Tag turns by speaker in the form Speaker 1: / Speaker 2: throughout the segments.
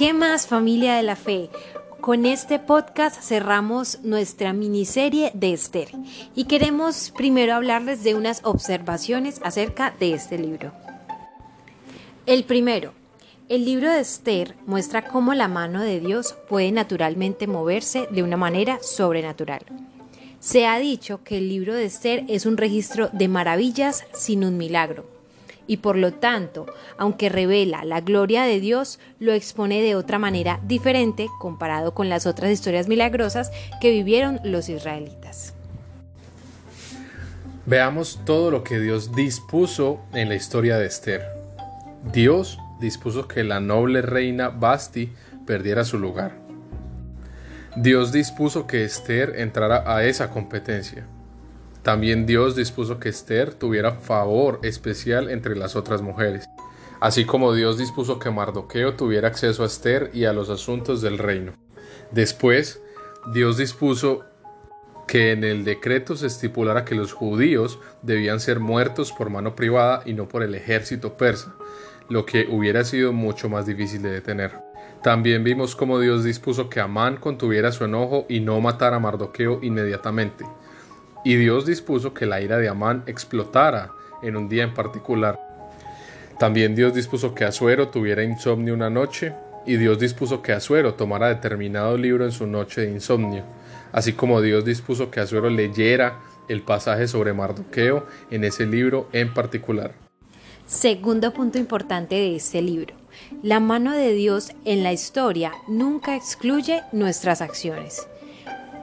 Speaker 1: ¿Qué más familia de la fe? Con este podcast cerramos nuestra miniserie de Esther y queremos primero hablarles de unas observaciones acerca de este libro. El primero, el libro de Esther muestra cómo la mano de Dios puede naturalmente moverse de una manera sobrenatural. Se ha dicho que el libro de Esther es un registro de maravillas sin un milagro y por lo tanto, aunque revela la gloria de Dios, lo expone de otra manera diferente comparado con las otras historias milagrosas que vivieron los israelitas.
Speaker 2: Veamos todo lo que Dios dispuso en la historia de Esther. Dios dispuso que la noble reina Basti perdiera su lugar. Dios dispuso que Esther entrara a esa competencia. También Dios dispuso que Esther tuviera favor especial entre las otras mujeres, así como Dios dispuso que Mardoqueo tuviera acceso a Esther y a los asuntos del reino. Después, Dios dispuso que en el decreto se estipulara que los judíos debían ser muertos por mano privada y no por el ejército persa, lo que hubiera sido mucho más difícil de detener. También vimos cómo Dios dispuso que Amán contuviera su enojo y no matara a Mardoqueo inmediatamente. Y Dios dispuso que la ira de Amán explotara en un día en particular. También Dios dispuso que Asuero tuviera insomnio una noche, y Dios dispuso que Asuero tomara determinado libro en su noche de insomnio, así como Dios dispuso que Asuero leyera el pasaje sobre Mardoqueo en ese libro en particular.
Speaker 1: Segundo punto importante de este libro. La mano de Dios en la historia nunca excluye nuestras acciones.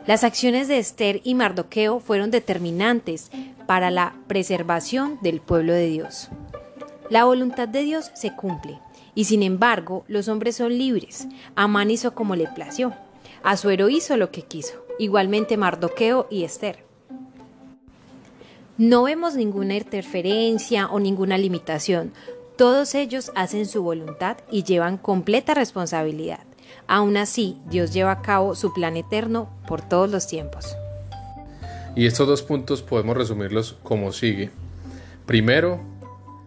Speaker 1: Las acciones de Esther y Mardoqueo fueron determinantes para la preservación del pueblo de Dios. La voluntad de Dios se cumple, y sin embargo los hombres son libres. Amán hizo como le plació. Azuero hizo lo que quiso, igualmente Mardoqueo y Esther. No vemos ninguna interferencia o ninguna limitación. Todos ellos hacen su voluntad y llevan completa responsabilidad. Aún así, Dios lleva a cabo su plan eterno por todos los tiempos.
Speaker 2: Y estos dos puntos podemos resumirlos como sigue. Primero,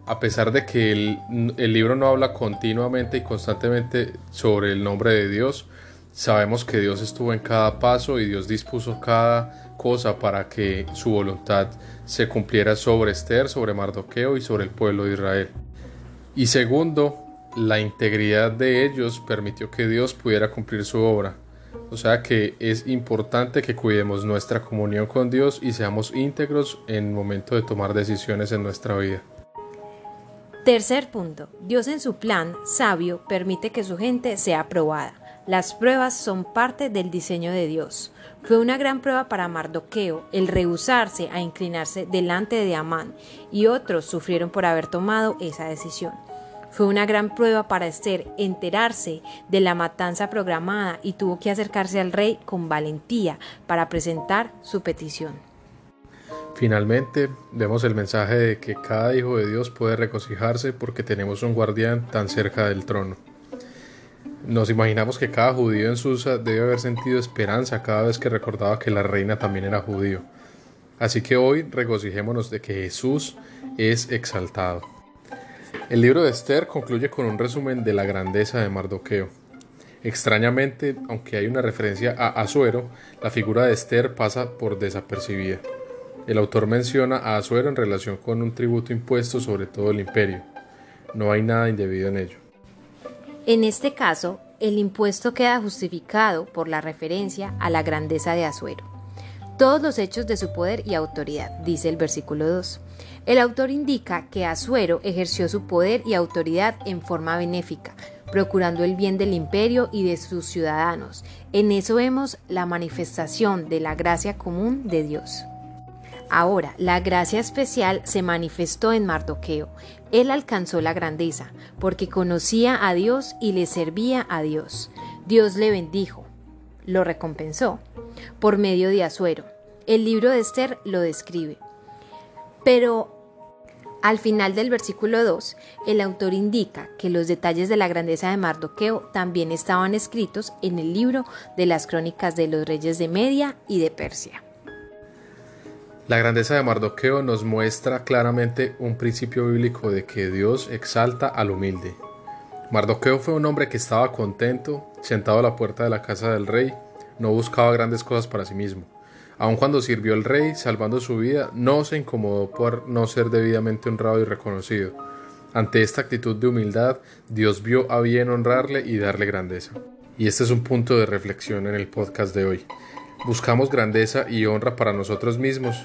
Speaker 2: a pesar de que el, libro no habla continuamente y constantemente sobre el nombre de Dios, sabemos que Dios estuvo en cada paso y Dios dispuso cada cosa para que su voluntad se cumpliera sobre Esther, sobre Mardoqueo y sobre el pueblo de Israel. Y segundo, la integridad de ellos permitió que Dios pudiera cumplir su obra. O sea que es importante que cuidemos nuestra comunión con Dios y seamos íntegros en el momento de tomar decisiones en nuestra vida.
Speaker 1: Tercer punto. Dios en su plan sabio permite que su gente sea aprobada. Las pruebas son parte del diseño de Dios. Fue una gran prueba para Mardoqueo el rehusarse a inclinarse delante de Amán y otros sufrieron por haber tomado esa decisión. Fue una gran prueba para Esther enterarse de la matanza programada y tuvo que acercarse al rey con valentía para presentar su petición.
Speaker 2: Finalmente, vemos el mensaje de que cada hijo de Dios puede regocijarse porque tenemos un guardián tan cerca del trono. Nos imaginamos que cada judío en Susa debe haber sentido esperanza cada vez que recordaba que la reina también era judío. Así que hoy regocijémonos de que Jesús es exaltado. El libro de Esther concluye con un resumen de la grandeza de Mardoqueo. Extrañamente, aunque hay una referencia a Asuero, la figura de Esther pasa por desapercibida. El autor menciona a Asuero en relación con un tributo impuesto sobre todo el imperio. No hay nada indebido en ello.
Speaker 1: En este caso, el impuesto queda justificado por la referencia a la grandeza de Asuero. Todos los hechos de su poder y autoridad, dice el versículo 2. El autor indica que Asuero ejerció su poder y autoridad en forma benéfica, procurando el bien del imperio y de sus ciudadanos. En eso vemos la manifestación de la gracia común de Dios. Ahora, la gracia especial se manifestó en Mardoqueo. Él alcanzó la grandeza, porque conocía a Dios y le servía a Dios. Dios le bendijo, lo recompensó, por medio de Asuero. El libro de Esther lo describe. Pero al final del versículo 2, el autor indica que los detalles de la grandeza de Mardoqueo también estaban escritos en el libro de las crónicas de los reyes de Media y de Persia.
Speaker 2: La grandeza de Mardoqueo nos muestra claramente un principio bíblico de que Dios exalta al humilde. Mardoqueo fue un hombre que estaba contento, sentado a la puerta de la casa del rey, no buscaba grandes cosas para sí mismo. Aun cuando sirvió al rey, salvando su vida, no se incomodó por no ser debidamente honrado y reconocido. Ante esta actitud de humildad, Dios vio a bien honrarle y darle grandeza. Y este es un punto de reflexión en el podcast de hoy. Buscamos grandeza y honra para nosotros mismos.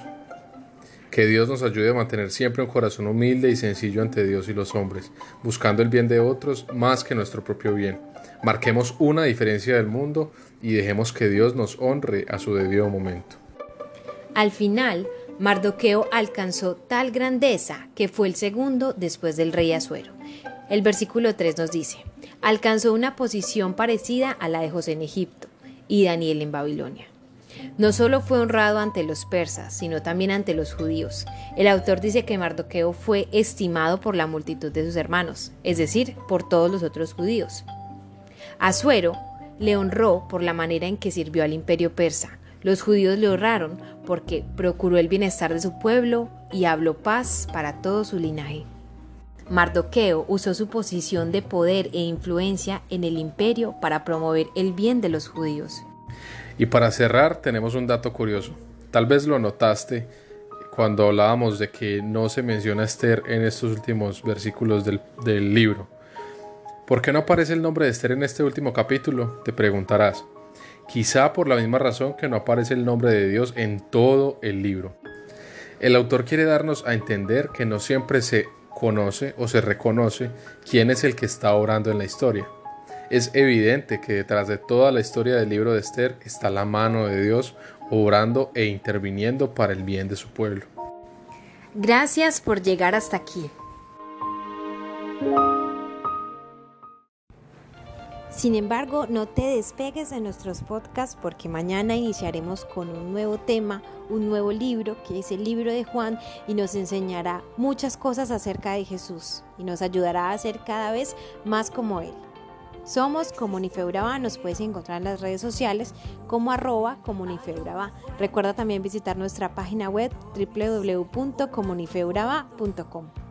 Speaker 2: Que Dios nos ayude a mantener siempre un corazón humilde y sencillo ante Dios y los hombres, buscando el bien de otros más que nuestro propio bien. Marquemos una diferencia del mundo y dejemos que Dios nos honre a su debido momento.
Speaker 1: Al final, Mardoqueo alcanzó tal grandeza que fue el segundo después del rey Asuero. El versículo 3 nos dice, alcanzó una posición parecida a la de José en Egipto y Daniel en Babilonia. No solo fue honrado ante los persas, sino también ante los judíos. El autor dice que Mardoqueo fue estimado por la multitud de sus hermanos, es decir, por todos los otros judíos. Asuero le honró por la manera en que sirvió al imperio persa, los judíos le honraron porque procuró el bienestar de su pueblo y habló paz para todo su linaje. Mardoqueo usó su posición de poder e influencia en el imperio para promover el bien de los judíos.
Speaker 2: Y para cerrar tenemos un dato curioso. Tal vez lo notaste cuando hablábamos de que no se menciona Esther en estos últimos versículos del, del libro. ¿Por qué no aparece el nombre de Esther en este último capítulo? Te preguntarás quizá por la misma razón que no aparece el nombre de Dios en todo el libro. El autor quiere darnos a entender que no siempre se conoce o se reconoce quién es el que está orando en la historia. Es evidente que detrás de toda la historia del libro de Esther está la mano de Dios obrando e interviniendo para el bien de su pueblo.
Speaker 1: Gracias por llegar hasta aquí. Sin embargo, no te despegues de nuestros podcasts porque mañana iniciaremos con un nuevo tema, un nuevo libro, que es el libro de Juan, y nos enseñará muchas cosas acerca de Jesús y nos ayudará a ser cada vez más como Él. Somos Comunifeuraba, nos puedes encontrar en las redes sociales como arroba Comunifeuraba. Recuerda también visitar nuestra página web www.comunifeuraba.com.